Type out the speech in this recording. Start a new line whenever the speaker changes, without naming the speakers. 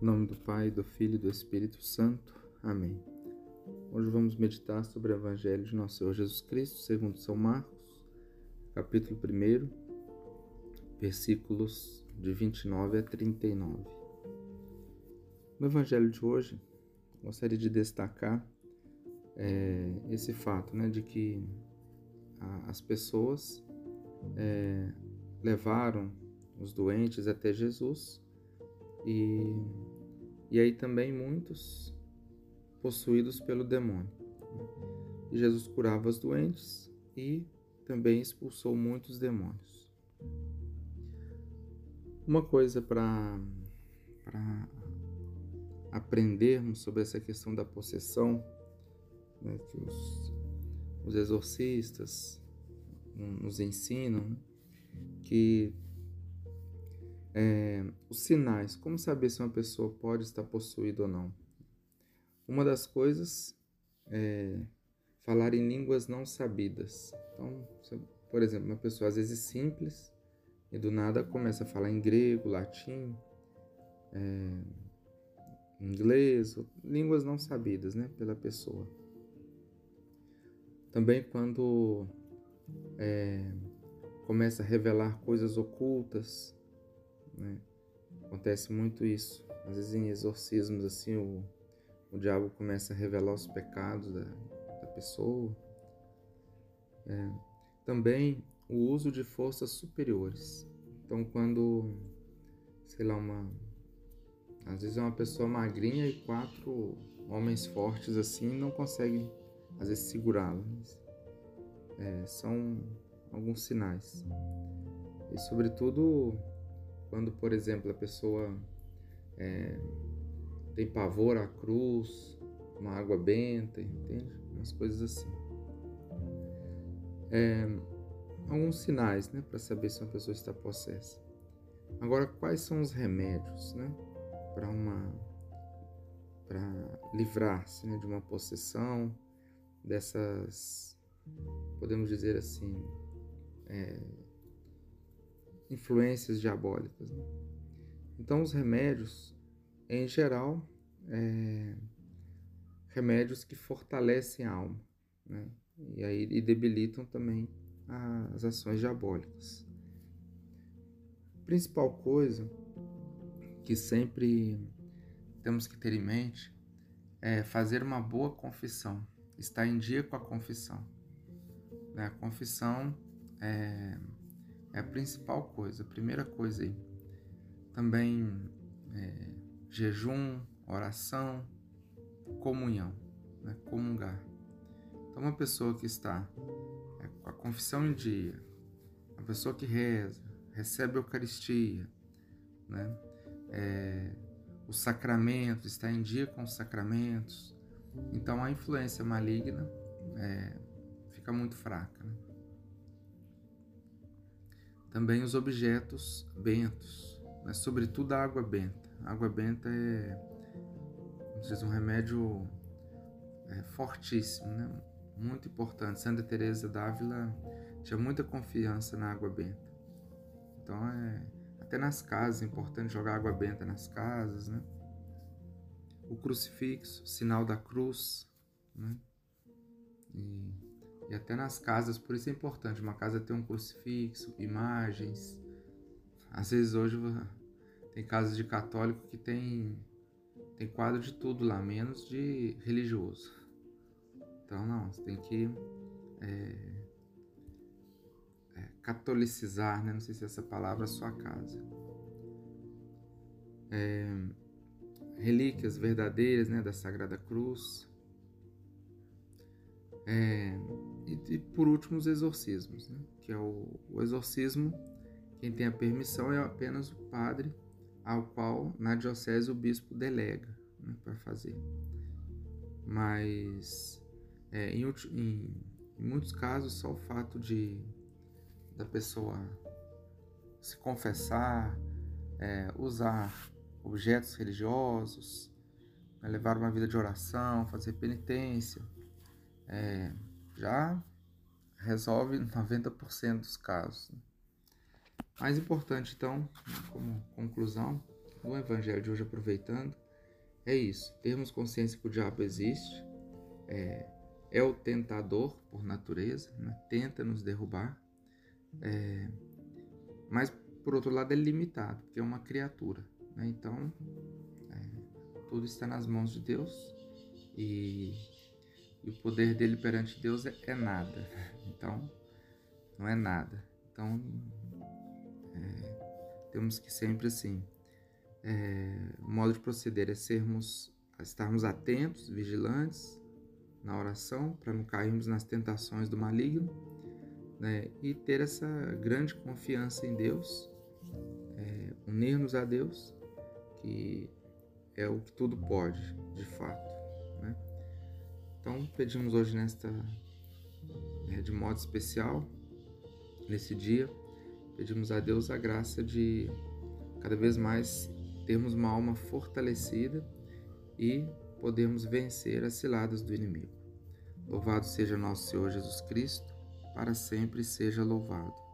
Em nome do Pai, do Filho e do Espírito Santo. Amém. Hoje vamos meditar sobre o Evangelho de Nosso Senhor Jesus Cristo, segundo São Marcos, capítulo 1, versículos de 29 a 39. No Evangelho de hoje, gostaria de destacar é, esse fato, né, de que a, as pessoas é, levaram os doentes até Jesus e, e aí também muitos possuídos pelo demônio. Jesus curava os doentes e também expulsou muitos demônios. Uma coisa para aprendermos sobre essa questão da possessão, né, que os, os exorcistas nos ensinam, né, que é, os sinais, como saber se uma pessoa pode estar possuída ou não? Uma das coisas é falar em línguas não sabidas. Então, por exemplo, uma pessoa às vezes simples e do nada começa a falar em grego, latim, é, inglês, línguas não sabidas né, pela pessoa. Também quando é, começa a revelar coisas ocultas, né? Acontece muito isso. Às vezes em exorcismos assim o, o diabo começa a revelar os pecados da, da pessoa. É. Também o uso de forças superiores. Então quando, sei lá, uma às vezes é uma pessoa magrinha e quatro homens fortes assim não conseguem às vezes segurá-la. É, são alguns sinais. E sobretudo quando, por exemplo, a pessoa é, tem pavor à cruz, uma água benta, entende? Umas coisas assim. É, alguns sinais, né, para saber se uma pessoa está possessa. Agora, quais são os remédios, né, para uma para livrar-se né, de uma possessão dessas, podemos dizer assim, é, influências diabólicas. Né? Então, os remédios, em geral, é, remédios que fortalecem a alma, né? E aí e debilitam também as ações diabólicas. A principal coisa que sempre temos que ter em mente é fazer uma boa confissão, estar em dia com a confissão. Né? A confissão é é a principal coisa, a primeira coisa aí. Também é, jejum, oração, comunhão, né? comungar. Então, uma pessoa que está é, com a confissão em dia, uma pessoa que reza, recebe a Eucaristia, né? É, os sacramentos, está em dia com os sacramentos, então a influência maligna é, fica muito fraca. Né? Também os objetos bentos, né? sobretudo a água benta. A água benta é um remédio é, fortíssimo, né? muito importante. Santa Teresa d'Ávila tinha muita confiança na água benta. Então, é, até nas casas, é importante jogar água benta nas casas. Né? O crucifixo, sinal da cruz. Né? E e até nas casas, por isso é importante uma casa ter um crucifixo, imagens. Às vezes hoje tem casas de católico que tem tem quadro de tudo lá, menos de religioso. Então não, você tem que é, é, catolicizar, né? não sei se é essa palavra a sua casa. É, relíquias verdadeiras né, da Sagrada Cruz, é, e, e, por último, os exorcismos, né? que é o, o, exorcismo, quem tem a permissão é apenas o padre, ao qual na diocese o bispo delega né, para fazer. Mas é, em, em, em muitos casos, só o fato de da pessoa se confessar, é, usar objetos religiosos, né, levar uma vida de oração, fazer penitência, é, já resolve 90% dos casos. Mais importante, então, como conclusão, no Evangelho de hoje, aproveitando, é isso: termos consciência que o diabo existe, é, é o tentador por natureza, né? tenta nos derrubar, é, mas por outro lado é limitado, porque é uma criatura. Né? Então, é, tudo está nas mãos de Deus e, e, o poder dele perante Deus é, é nada. Então, não é nada. Então, é, temos que sempre assim. É, o modo de proceder é sermos, estarmos atentos, vigilantes na oração, para não cairmos nas tentações do maligno, né? e ter essa grande confiança em Deus, é, unir-nos a Deus, que é o que tudo pode, de fato. Então, pedimos hoje nesta, é, de modo especial, nesse dia, pedimos a Deus a graça de cada vez mais termos uma alma fortalecida e podermos vencer as ciladas do inimigo. Louvado seja nosso Senhor Jesus Cristo, para sempre seja louvado.